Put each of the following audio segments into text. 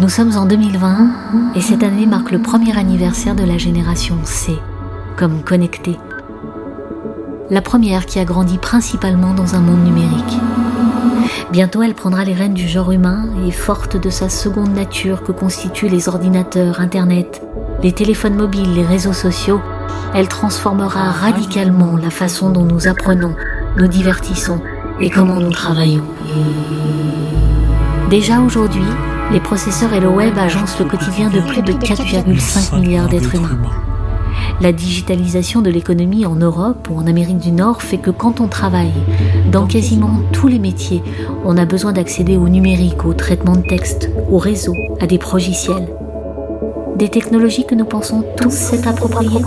Nous sommes en 2020 et cette année marque le premier anniversaire de la génération C, comme connectée. La première qui a grandi principalement dans un monde numérique. Bientôt elle prendra les rênes du genre humain et forte de sa seconde nature que constituent les ordinateurs, Internet, les téléphones mobiles, les réseaux sociaux, elle transformera radicalement la façon dont nous apprenons, nous divertissons et comment nous travaillons. Déjà aujourd'hui, les processeurs et le web agencent le quotidien de plus de 4,5 milliards d'êtres humains. La digitalisation de l'économie en Europe ou en Amérique du Nord fait que quand on travaille dans quasiment tous les métiers, on a besoin d'accéder au numérique, au traitement de texte, au réseau, à des progiciels. Des technologies que nous pensons tous s'être appropriées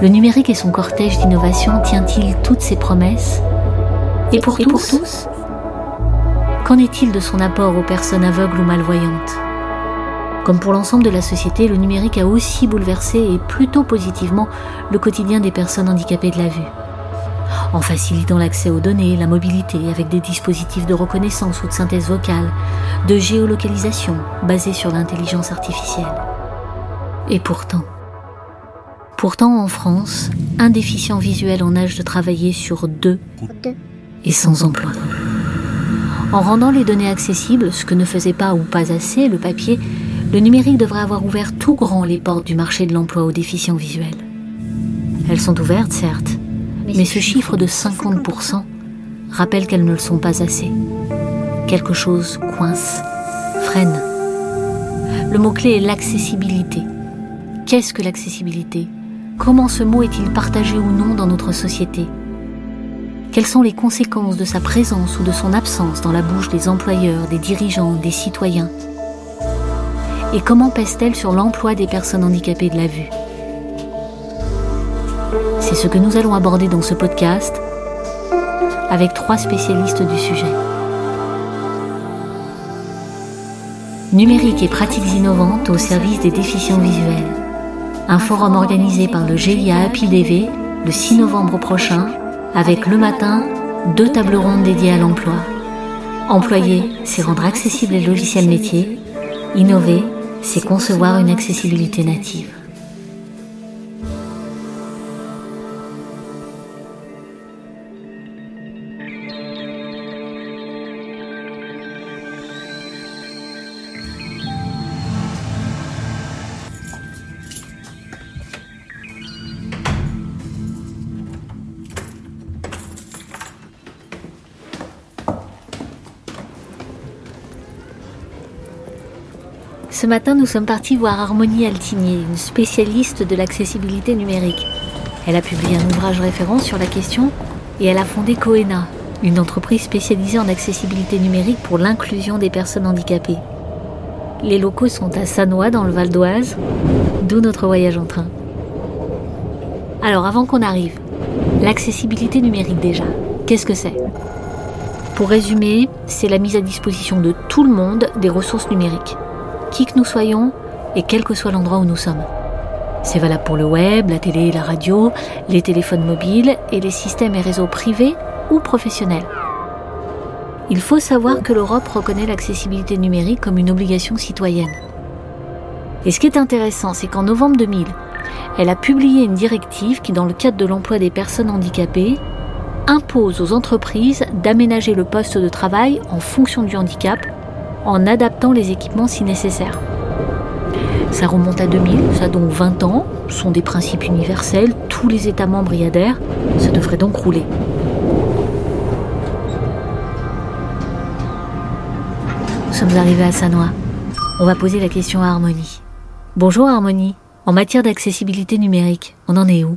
Le numérique et son cortège d'innovation tient-il toutes ses promesses? Et pour, tous, pour tous? Qu'en est-il de son apport aux personnes aveugles ou malvoyantes? Comme pour l'ensemble de la société, le numérique a aussi bouleversé et plutôt positivement le quotidien des personnes handicapées de la vue. En facilitant l'accès aux données, la mobilité avec des dispositifs de reconnaissance ou de synthèse vocale, de géolocalisation basés sur l'intelligence artificielle. Et pourtant, pourtant en France, un déficient visuel en âge de travailler sur deux est sans emploi. En rendant les données accessibles, ce que ne faisait pas ou pas assez le papier, le numérique devrait avoir ouvert tout grand les portes du marché de l'emploi aux déficients visuels. Elles sont ouvertes, certes, mais ce chiffre de 50% rappelle qu'elles ne le sont pas assez. Quelque chose coince, freine. Le mot-clé est l'accessibilité. Qu'est-ce que l'accessibilité? Comment ce mot est-il partagé ou non dans notre société? Quelles sont les conséquences de sa présence ou de son absence dans la bouche des employeurs, des dirigeants, des citoyens? Et comment pèse-t-elle sur l'emploi des personnes handicapées de la vue? C'est ce que nous allons aborder dans ce podcast avec trois spécialistes du sujet. Numérique et pratiques innovantes au service des déficients visuels. Un forum organisé par le GIA APIDV le 6 novembre prochain avec le matin deux tables rondes dédiées à l'emploi. Employer, c'est rendre accessibles les logiciels métiers. Innover, c'est concevoir une accessibilité native. Ce matin, nous sommes partis voir Harmonie Altigné, une spécialiste de l'accessibilité numérique. Elle a publié un ouvrage référent sur la question et elle a fondé Coena, une entreprise spécialisée en accessibilité numérique pour l'inclusion des personnes handicapées. Les locaux sont à Sanois dans le Val d'Oise, d'où notre voyage en train. Alors avant qu'on arrive, l'accessibilité numérique déjà, qu'est-ce que c'est? Pour résumer, c'est la mise à disposition de tout le monde des ressources numériques qui que nous soyons et quel que soit l'endroit où nous sommes. C'est valable pour le web, la télé, la radio, les téléphones mobiles et les systèmes et réseaux privés ou professionnels. Il faut savoir que l'Europe reconnaît l'accessibilité numérique comme une obligation citoyenne. Et ce qui est intéressant, c'est qu'en novembre 2000, elle a publié une directive qui, dans le cadre de l'emploi des personnes handicapées, impose aux entreprises d'aménager le poste de travail en fonction du handicap en adaptant les équipements si nécessaire. Ça remonte à 2000, ça a donc 20 ans, ce sont des principes universels, tous les États membres y adhèrent, ça devrait donc rouler. Nous sommes arrivés à Sanois. On va poser la question à Harmonie. Bonjour Harmonie, en matière d'accessibilité numérique, on en est où?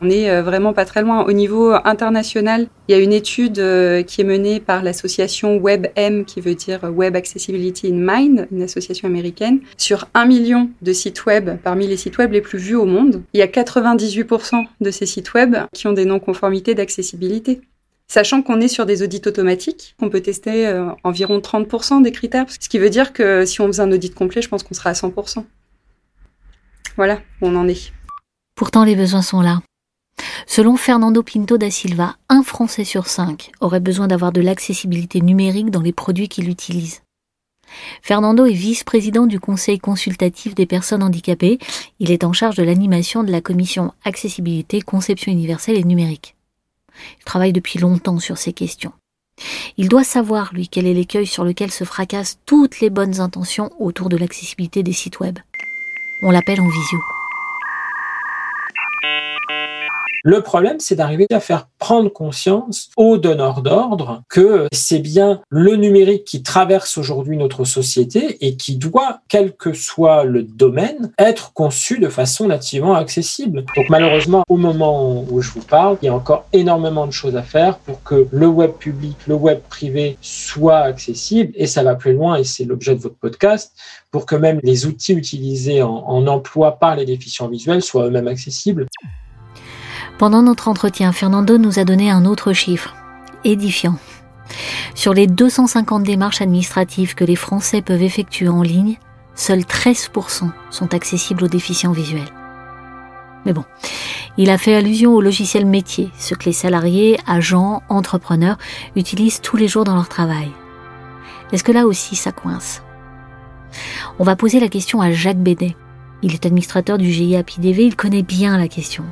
On est euh, vraiment pas très loin. Au niveau international, il y a une étude euh, qui est menée par l'association WebM, qui veut dire Web Accessibility in Mind, une association américaine, sur un million de sites web parmi les sites web les plus vus au monde. Il y a 98% de ces sites web qui ont des non-conformités d'accessibilité. Sachant qu'on est sur des audits automatiques, qu'on peut tester euh, environ 30% des critères, ce qui veut dire que si on faisait un audit complet, je pense qu'on sera à 100%. Voilà où on en est. Pourtant, les besoins sont là. Selon Fernando Pinto da Silva, un Français sur cinq aurait besoin d'avoir de l'accessibilité numérique dans les produits qu'il utilise. Fernando est vice-président du Conseil consultatif des personnes handicapées. Il est en charge de l'animation de la commission Accessibilité, Conception universelle et numérique. Il travaille depuis longtemps sur ces questions. Il doit savoir, lui, quel est l'écueil sur lequel se fracassent toutes les bonnes intentions autour de l'accessibilité des sites web. On l'appelle en visio. Le problème, c'est d'arriver à faire prendre conscience aux donneurs d'ordre que c'est bien le numérique qui traverse aujourd'hui notre société et qui doit, quel que soit le domaine, être conçu de façon nativement accessible. Donc malheureusement, au moment où je vous parle, il y a encore énormément de choses à faire pour que le web public, le web privé soit accessible et ça va plus loin et c'est l'objet de votre podcast pour que même les outils utilisés en, en emploi par les déficients visuels soient eux-mêmes accessibles. Pendant notre entretien, Fernando nous a donné un autre chiffre, édifiant. Sur les 250 démarches administratives que les Français peuvent effectuer en ligne, seuls 13% sont accessibles aux déficients visuels. Mais bon, il a fait allusion au logiciel métier, ce que les salariés, agents, entrepreneurs utilisent tous les jours dans leur travail. Est-ce que là aussi ça coince? On va poser la question à Jacques Bédet. Il est administrateur du GIA PIDV, il connaît bien la question.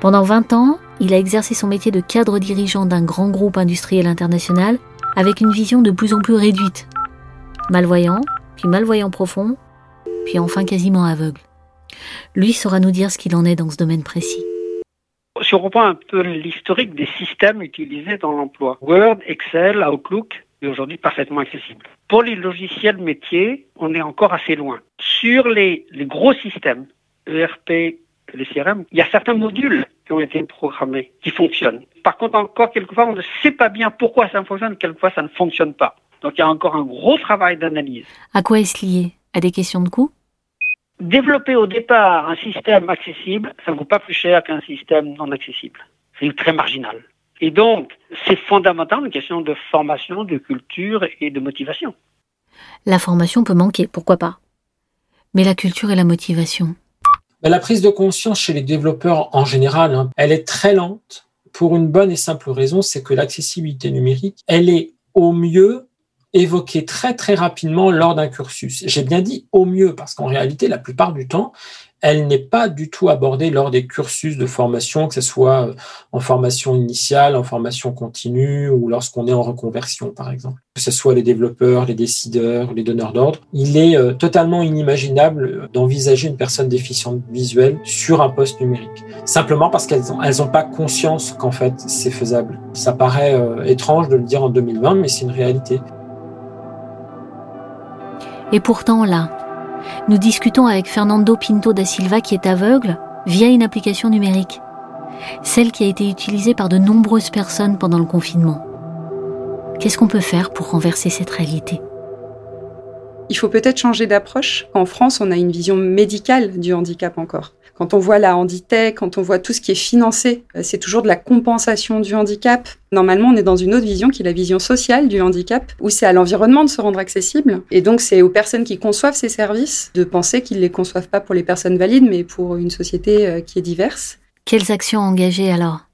Pendant 20 ans, il a exercé son métier de cadre dirigeant d'un grand groupe industriel international avec une vision de plus en plus réduite. Malvoyant, puis malvoyant profond, puis enfin quasiment aveugle. Lui saura nous dire ce qu'il en est dans ce domaine précis. Si on reprend un peu l'historique des systèmes utilisés dans l'emploi, Word, Excel, Outlook est aujourd'hui parfaitement accessible. Pour les logiciels métiers, on est encore assez loin. Sur les, les gros systèmes, ERP, les CRM, il y a certains modules qui ont été programmés, qui fonctionnent. Par contre, encore quelquefois, on ne sait pas bien pourquoi ça fonctionne, quelquefois ça ne fonctionne pas. Donc il y a encore un gros travail d'analyse. À quoi est-ce lié? À des questions de coût? Développer au départ un système accessible, ça ne vaut pas plus cher qu'un système non accessible. C'est très marginal. Et donc, c'est fondamentalement une question de formation, de culture et de motivation. La formation peut manquer, pourquoi pas? Mais la culture et la motivation, la prise de conscience chez les développeurs en général, hein, elle est très lente pour une bonne et simple raison, c'est que l'accessibilité numérique, elle est au mieux évoquée très très rapidement lors d'un cursus. J'ai bien dit au mieux parce qu'en réalité, la plupart du temps, elle n'est pas du tout abordée lors des cursus de formation, que ce soit euh, en formation initiale, en formation continue ou lorsqu'on est en reconversion, par exemple. Que ce soit les développeurs, les décideurs, les donneurs d'ordre, il est euh, totalement inimaginable d'envisager une personne déficiente visuelle sur un poste numérique. Simplement parce qu'elles n'ont pas conscience qu'en fait c'est faisable. Ça paraît euh, étrange de le dire en 2020, mais c'est une réalité. Et pourtant là, nous discutons avec Fernando Pinto da Silva qui est aveugle via une application numérique, celle qui a été utilisée par de nombreuses personnes pendant le confinement. Qu'est-ce qu'on peut faire pour renverser cette réalité? Il faut peut-être changer d'approche. En France, on a une vision médicale du handicap encore. Quand on voit la Handitech, quand on voit tout ce qui est financé, euh, c'est toujours de la compensation du handicap. Normalement, on est dans une autre vision qui est la vision sociale du handicap, où c'est à l'environnement de se rendre accessible. Et donc, c'est aux personnes qui conçoivent ces services de penser qu'ils ne les conçoivent pas pour les personnes valides, mais pour une société euh, qui est diverse. Quelles actions engager alors?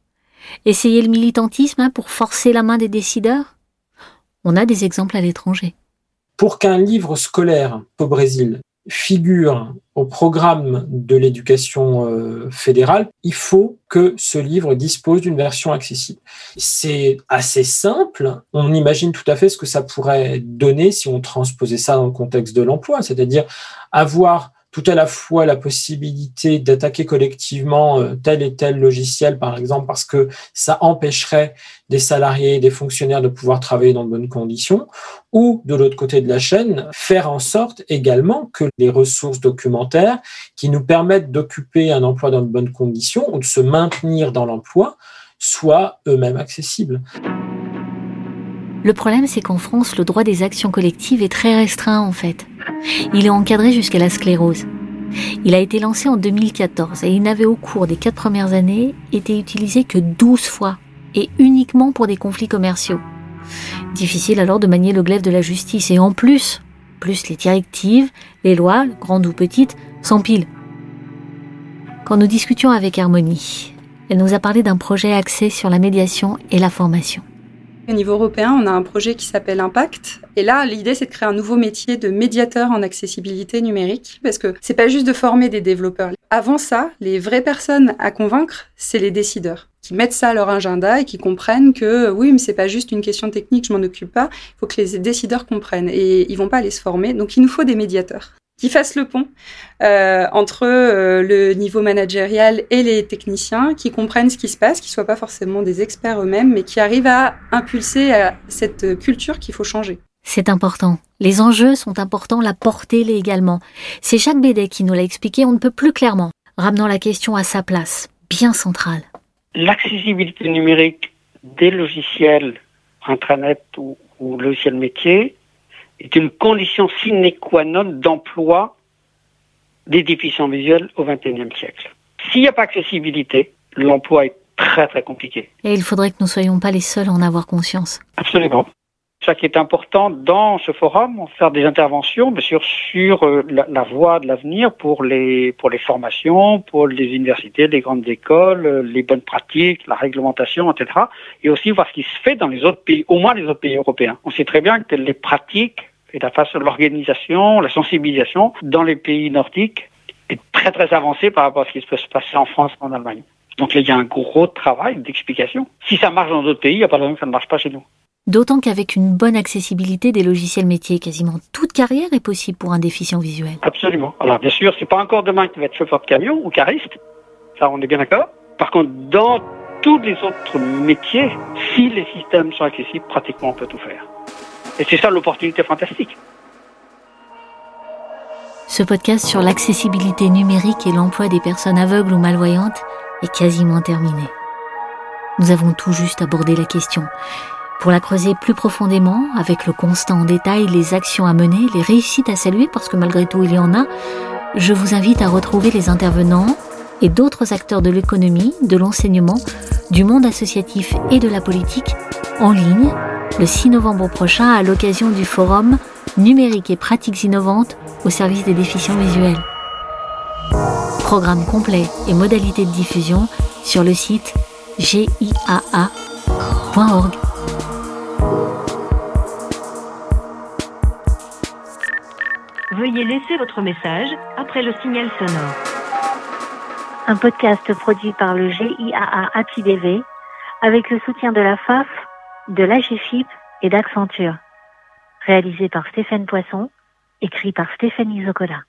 Essayer le militantisme hein, pour forcer la main des décideurs? On a des exemples à l'étranger. Pour qu'un livre scolaire au Brésil figure au programme de l'éducation euh, fédérale, il faut que ce livre dispose d'une version accessible. C'est assez simple. On imagine tout à fait ce que ça pourrait donner si on transposait ça dans le contexte de l'emploi, c'est-à-dire avoir tout à la fois la possibilité d'attaquer collectivement euh, tel et tel logiciel, par exemple, parce que ça empêcherait des salariés et des fonctionnaires de pouvoir travailler dans de bonnes conditions, ou de l'autre côté de la chaîne, faire en sorte également que les ressources documentaires qui nous permettent d'occuper un emploi dans de bonnes conditions ou de se maintenir dans l'emploi soient eux-mêmes accessibles. Le problème, c'est qu'en France, le droit des actions collectives est très restreint en fait. Il est encadré jusqu'à la sclérose. Il a été lancé en 2014 et il n'avait au cours des quatre premières années été utilisé que 12 fois et uniquement pour des conflits commerciaux. Difficile alors de manier le glaive de la justice et en plus, plus les directives, les lois, grandes ou petites, s'empilent. Quand nous discutions avec Harmonie, elle nous a parlé d'un projet axé sur la médiation et la formation. Au niveau européen, on a un projet qui s'appelle Impact. Et là, l'idée, c'est de créer un nouveau métier de médiateur en accessibilité numérique, parce que c'est pas juste de former des développeurs. Avant ça, les vraies personnes à convaincre, c'est les décideurs qui mettent ça à leur agenda et qui comprennent que oui, mais c'est pas juste une question technique, je m'en occupe pas. Il faut que les décideurs comprennent et ils vont pas aller se former. Donc il nous faut des médiateurs qui fassent le pont euh, entre euh, le niveau managérial et les techniciens, qui comprennent ce qui se passe, qui soient pas forcément des experts eux-mêmes, mais qui arrivent à impulser à cette culture qu'il faut changer. C'est important. Les enjeux sont importants, la portée l'est également. C'est Jacques Bédet qui nous l'a expliqué, on ne peut plus clairement, ramenant la question à sa place, bien centrale. L'accessibilité numérique des logiciels intranet ou, ou logiciels métiers est une condition sine qua non d'emploi des déficients visuels au XXIe siècle. S'il n'y a pas accessibilité, l'emploi est très très compliqué. Et il faudrait que nous ne soyons pas les seuls à en avoir conscience. Absolument. Ça qui est important dans ce forum, on va faire des interventions, bien sûr, sur euh, la, la voie de l'avenir pour les pour les formations, pour les universités, les grandes écoles, euh, les bonnes pratiques, la réglementation, etc. Et aussi voir ce qui se fait dans les autres pays, au moins les autres pays européens. On sait très bien que les pratiques et la façon, l'organisation, la sensibilisation dans les pays nordiques est très très avancée par rapport à ce qui peut se passer en France, en Allemagne. Donc là, il y a un gros travail d'explication. Si ça marche dans d'autres pays, il n'y a pas de raison que ça ne marche pas chez nous. D'autant qu'avec une bonne accessibilité des logiciels métiers, quasiment toute carrière est possible pour un déficient visuel. Absolument. Alors bien sûr, c'est pas encore demain qui va être chauffeur de camion ou cariste. Ça, on est bien d'accord. Par contre, dans tous les autres métiers, si les systèmes sont accessibles, pratiquement on peut tout faire. Et c'est ça l'opportunité fantastique. Ce podcast sur l'accessibilité numérique et l'emploi des personnes aveugles ou malvoyantes est quasiment terminé. Nous avons tout juste abordé la question. Pour la creuser plus profondément, avec le constat en détail, les actions à mener, les réussites à saluer, parce que malgré tout il y en a, je vous invite à retrouver les intervenants et d'autres acteurs de l'économie, de l'enseignement, du monde associatif et de la politique en ligne le 6 novembre prochain à l'occasion du forum Numérique et pratiques innovantes au service des déficients visuels. Programme complet et modalités de diffusion sur le site giaa.org. Veuillez laisser votre message après le signal sonore. Un podcast produit par le GIAA APIDV avec le soutien de la FAF, de l'AGFIP et d'Accenture. Réalisé par Stéphane Poisson, écrit par Stéphanie Zocola.